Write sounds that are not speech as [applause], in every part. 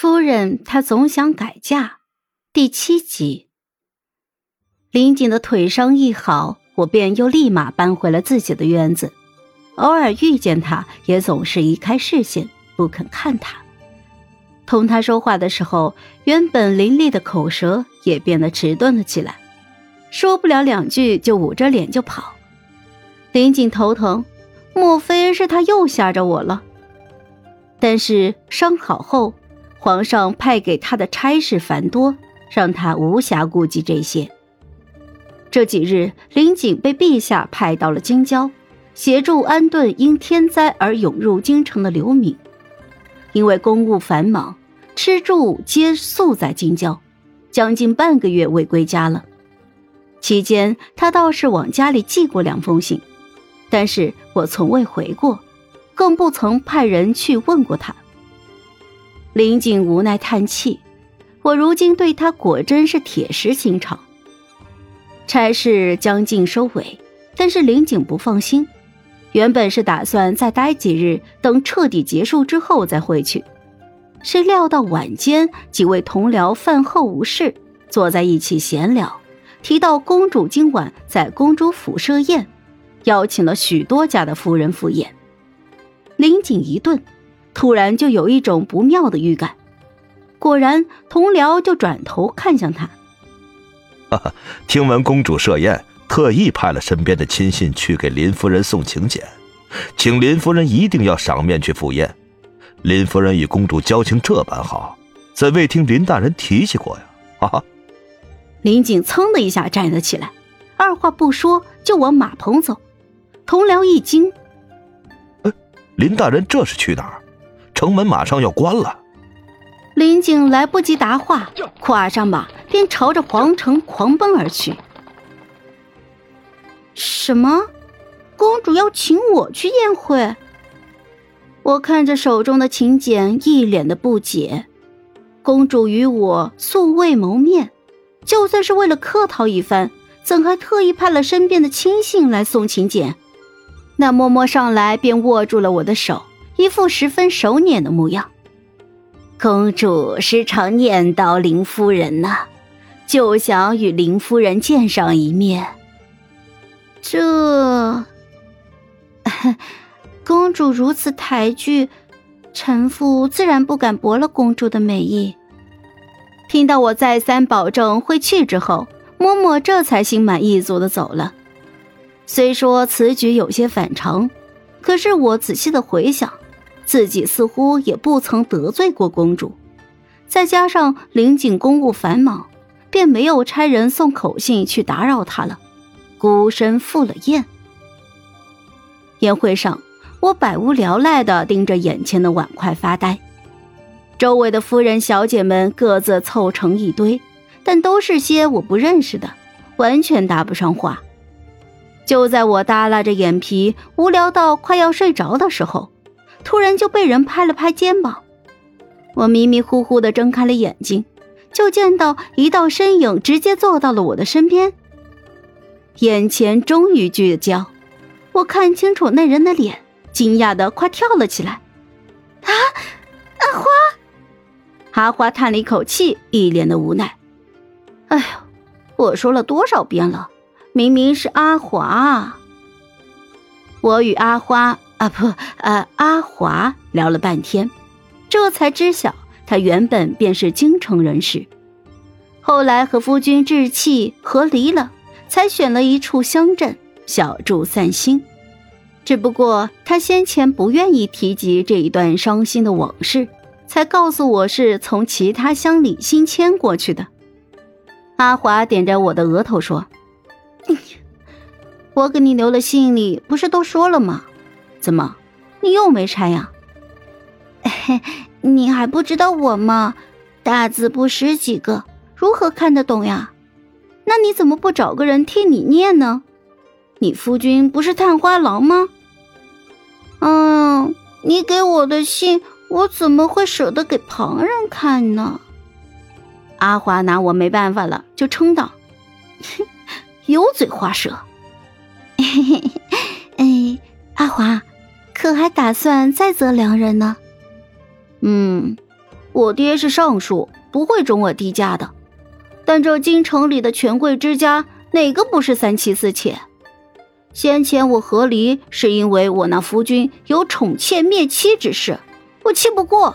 夫人，她总想改嫁。第七集，林锦的腿伤一好，我便又立马搬回了自己的院子。偶尔遇见他，也总是移开视线，不肯看他。同他说话的时候，原本伶俐的口舌也变得迟钝了起来，说不了两句就捂着脸就跑。林锦头疼，莫非是他又吓着我了？但是伤好后，皇上派给他的差事繁多，让他无暇顾及这些。这几日，林景被陛下派到了京郊。协助安顿因天灾而涌入京城的流民，因为公务繁忙，吃住皆宿在京郊，将近半个月未归家了。期间，他倒是往家里寄过两封信，但是我从未回过，更不曾派人去问过他。林景无奈叹气：“我如今对他果真是铁石心肠。”差事将近收尾，但是林景不放心。原本是打算再待几日，等彻底结束之后再回去，谁料到晚间几位同僚饭后无事，坐在一起闲聊，提到公主今晚在公主府设宴，邀请了许多家的夫人赴宴。林景一顿，突然就有一种不妙的预感。果然，同僚就转头看向他，哈哈，听闻公主设宴。特意派了身边的亲信去给林夫人送请柬，请林夫人一定要赏面去赴宴。林夫人与公主交情这般好，怎未听林大人提起过呀？哈哈！林景噌的一下站了起来，二话不说就往马棚走。同僚一惊：“哎，林大人这是去哪儿？城门马上要关了。”林景来不及答话，跨上马便朝着皇城狂奔而去。什么？公主要请我去宴会？我看着手中的请柬，一脸的不解。公主与我素未谋面，就算是为了客套一番，怎还特意派了身边的亲信来送请柬？那嬷嬷上来便握住了我的手，一副十分熟稔的模样。公主时常念叨林夫人呢，就想与林夫人见上一面。这 [laughs] 公主如此抬举，臣妇自然不敢驳了公主的美意。听到我再三保证会去之后，嬷嬷这才心满意足的走了。虽说此举有些反常，可是我仔细的回想，自己似乎也不曾得罪过公主。再加上林景公务繁忙，便没有差人送口信去打扰她了。孤身赴了宴。宴会上，我百无聊赖的盯着眼前的碗筷发呆。周围的夫人小姐们各自凑成一堆，但都是些我不认识的，完全搭不上话。就在我耷拉着眼皮，无聊到快要睡着的时候，突然就被人拍了拍肩膀。我迷迷糊糊的睁开了眼睛，就见到一道身影直接坐到了我的身边。眼前终于聚焦，我看清楚那人的脸，惊讶的快跳了起来。啊，阿花！阿花叹了一口气，一脸的无奈。哎呦，我说了多少遍了，明明是阿华。我与阿花啊不呃阿华聊了半天，这才知晓他原本便是京城人士，后来和夫君置气和离了。才选了一处乡镇小住散心，只不过他先前不愿意提及这一段伤心的往事，才告诉我是从其他乡里新迁过去的。阿华点着我的额头说：“ [laughs] 我给你留了信里不是都说了吗？怎么，你又没拆呀？[laughs] 你还不知道我吗？大字不识几个，如何看得懂呀？”那你怎么不找个人替你念呢？你夫君不是探花郎吗？嗯，你给我的信，我怎么会舍得给旁人看呢？阿华拿我没办法了，就称道：“ [laughs] 油嘴滑舌。”嘿嘿哎，阿华，可还打算再择良人呢？嗯，我爹是尚书，不会准我低价的。但这京城里的权贵之家，哪个不是三妻四妾？先前我和离，是因为我那夫君有宠妾灭妻之事，我气不过，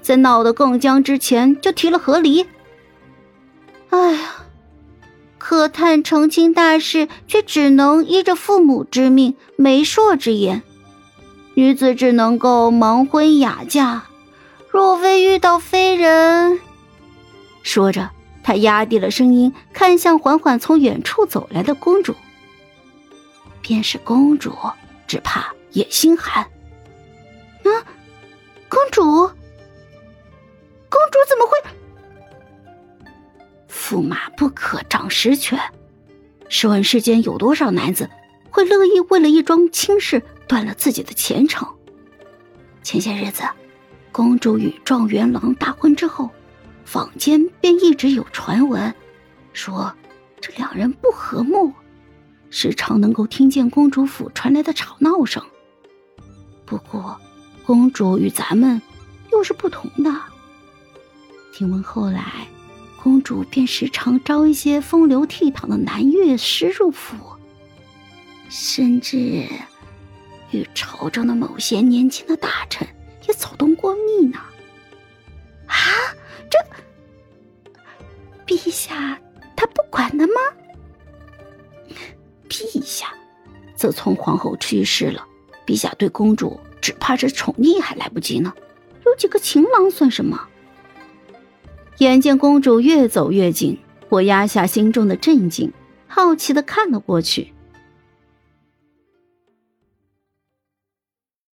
在闹得更僵之前就提了和离。哎呀，可叹成亲大事，却只能依着父母之命、媒妁之言，女子只能够盲婚哑嫁。若非遇到非人，说着，他压低了声音，看向缓缓从远处走来的公主。便是公主，只怕也心寒。啊，公主，公主怎么会？驸马不可掌实权。试问世间有多少男子会乐意为了一桩亲事断了自己的前程？前些日子，公主与状元郎大婚之后，坊间便一直有传闻，说这两人不和睦。时常能够听见公主府传来的吵闹声。不过，公主与咱们又是不同的。听闻后来，公主便时常招一些风流倜傥的男乐师入府，甚至与朝中的某些年轻的大臣也走动过密呢。啊，这陛下他不管的吗？陛下，自从皇后去世了，陛下对公主只怕是宠溺还来不及呢。有几个情郎算什么？眼见公主越走越近，我压下心中的震惊，好奇的看了过去。